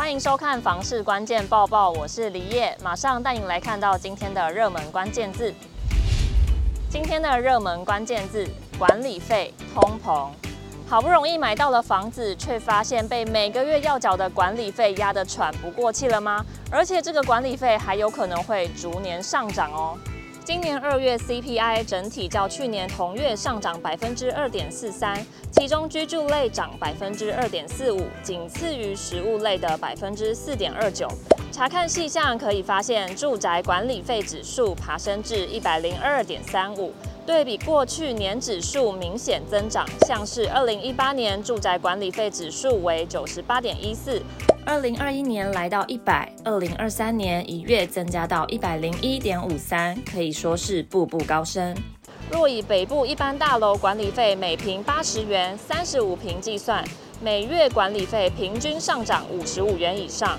欢迎收看房市关键报报，我是李叶，马上带您来看到今天的热门关键字。今天的热门关键字：管理费、通膨。好不容易买到了房子，却发现被每个月要缴的管理费压得喘不过气了吗？而且这个管理费还有可能会逐年上涨哦。今年二月 CPI 整体较去年同月上涨百分之二点四三，其中居住类涨百分之二点四五，仅次于食物类的百分之四点二九。查看细项可以发现，住宅管理费指数爬升至一百零二点三五。对比过去年指数明显增长，像是二零一八年住宅管理费指数为九十八点一四，二零二一年来到一百，二零二三年一月增加到一百零一点五三，可以说是步步高升。若以北部一般大楼管理费每平八十元，三十五平计算，每月管理费平均上涨五十五元以上。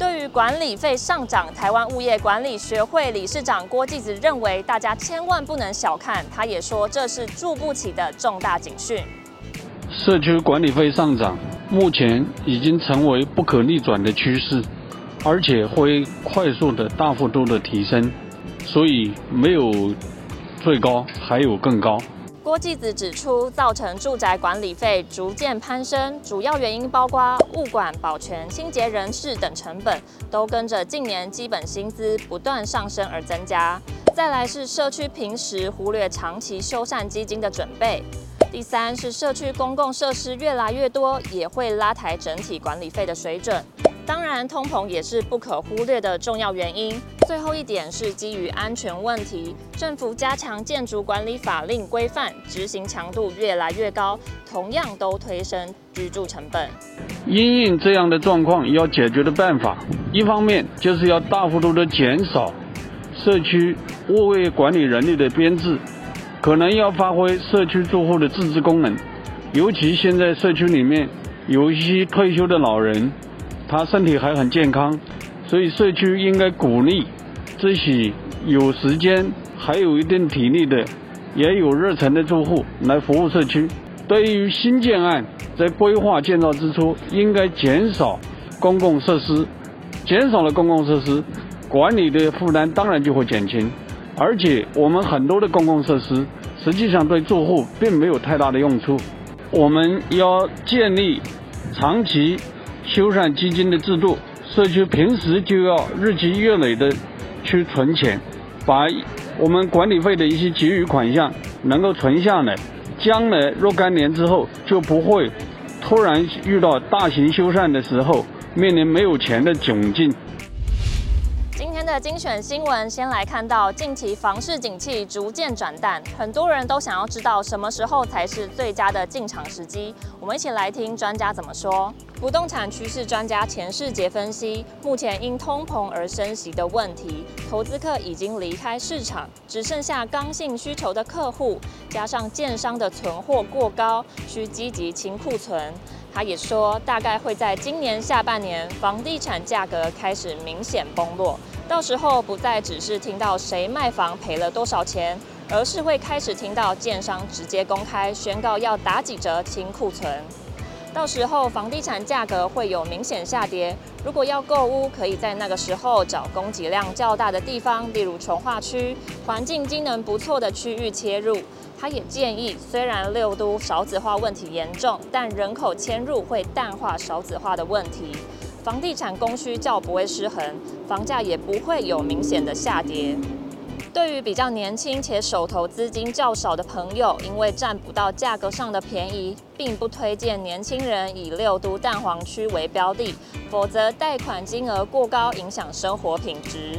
对于管理费上涨，台湾物业管理学会理事长郭继子认为，大家千万不能小看。他也说，这是住不起的重大警讯。社区管理费上涨，目前已经成为不可逆转的趋势，而且会快速的大幅度的提升，所以没有最高，还有更高。郭继子指出，造成住宅管理费逐渐攀升，主要原因包括物管、保全、清洁人士等成本都跟着近年基本薪资不断上升而增加。再来是社区平时忽略长期修缮基金的准备。第三是社区公共设施越来越多，也会拉抬整体管理费的水准。当然，通膨也是不可忽略的重要原因。最后一点是基于安全问题，政府加强建筑管理法令规范，执行强度越来越高，同样都推升居住成本。因应这样的状况，要解决的办法，一方面就是要大幅度的减少社区物业管理人力的编制，可能要发挥社区住户的自治功能，尤其现在社区里面有一些退休的老人。他身体还很健康，所以社区应该鼓励这些有时间、还有一定体力的、也有热忱的住户来服务社区。对于新建案，在规划建造之初，应该减少公共设施，减少了公共设施，管理的负担当然就会减轻。而且，我们很多的公共设施，实际上对住户并没有太大的用处。我们要建立长期。修缮基金的制度，社区平时就要日积月累的去存钱，把我们管理费的一些结余款项能够存下来，将来若干年之后就不会突然遇到大型修缮的时候面临没有钱的窘境。的精选新闻，先来看到近期房市景气逐渐转淡，很多人都想要知道什么时候才是最佳的进场时机。我们一起来听专家怎么说。不动产趋势专家钱世杰分析，目前因通膨而升息的问题，投资客已经离开市场，只剩下刚性需求的客户，加上建商的存货过高，需积极清库存。他也说，大概会在今年下半年，房地产价格开始明显崩落。到时候不再只是听到谁卖房赔了多少钱，而是会开始听到建商直接公开宣告要打几折清库存。到时候房地产价格会有明显下跌。如果要购屋，可以在那个时候找供给量较大的地方，例如从化区、环境机能不错的区域切入。他也建议，虽然六都少子化问题严重，但人口迁入会淡化少子化的问题。房地产供需较不会失衡，房价也不会有明显的下跌。对于比较年轻且手头资金较少的朋友，因为占不到价格上的便宜，并不推荐年轻人以六都蛋黄区为标的，否则贷款金额过高，影响生活品质。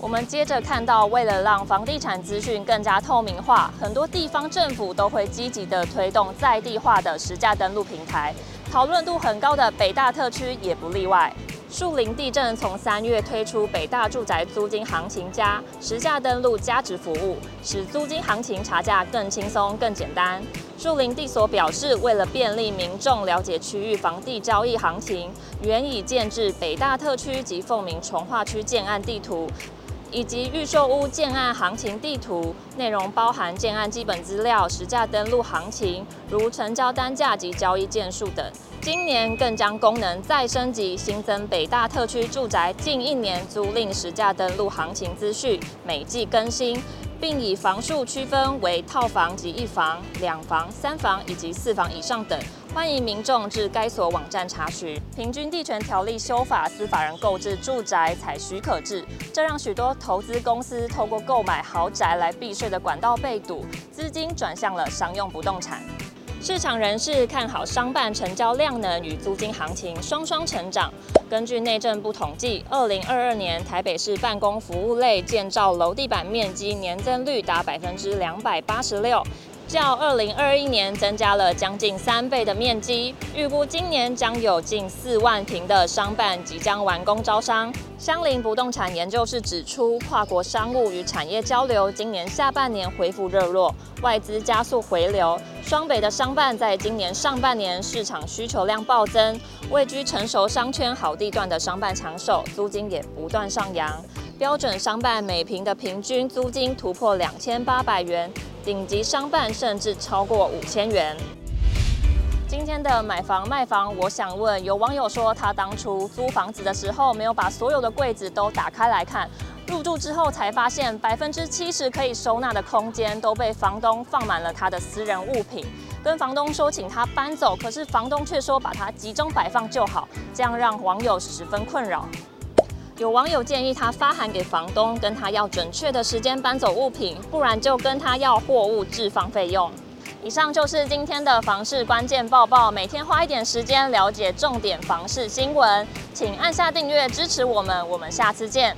我们接着看到，为了让房地产资讯更加透明化，很多地方政府都会积极地推动在地化的实价登录平台。讨论度很高的北大特区也不例外。树林地政从三月推出北大住宅租金行情加实价登录加值服务，使租金行情查价更轻松、更简单。树林地所表示，为了便利民众了解区域房地交易行情，原已建置北大特区及凤鸣重化区建案地图。以及预售屋建案行情地图，内容包含建案基本资料、实价登录行情，如成交单价及交易件数等，今年更将功能再升级，新增北大特区住宅近一年租赁实价登录行情资讯，每季更新，并以房数区分为套房及一房、两房、三房以及四房以上等。欢迎民众至该所网站查询。平均地权条例修法，司法人购置住宅采许可制，这让许多投资公司透过购买豪宅来避税的管道被堵，资金转向了商用不动产。市场人士看好商办成交量能与租金行情双双成长。根据内政部统计，二零二二年台北市办公服务类建造楼地板面积年增率达百分之两百八十六。较二零二一年增加了将近三倍的面积，预估今年将有近四万平的商办即将完工招商。香邻不动产研究室指出，跨国商务与产业交流今年下半年恢复热络，外资加速回流。双北的商办在今年上半年市场需求量暴增，位居成熟商圈好地段的商办抢手，租金也不断上扬。标准商办每平的平均租金突破两千八百元。顶级商办甚至超过五千元。今天的买房卖房，我想问，有网友说他当初租房子的时候没有把所有的柜子都打开来看，入住之后才发现百分之七十可以收纳的空间都被房东放满了他的私人物品，跟房东说请他搬走，可是房东却说把它集中摆放就好，这样让网友十分困扰。有网友建议他发函给房东，跟他要准确的时间搬走物品，不然就跟他要货物置放费用。以上就是今天的房事关键报报，每天花一点时间了解重点房事新闻，请按下订阅支持我们，我们下次见。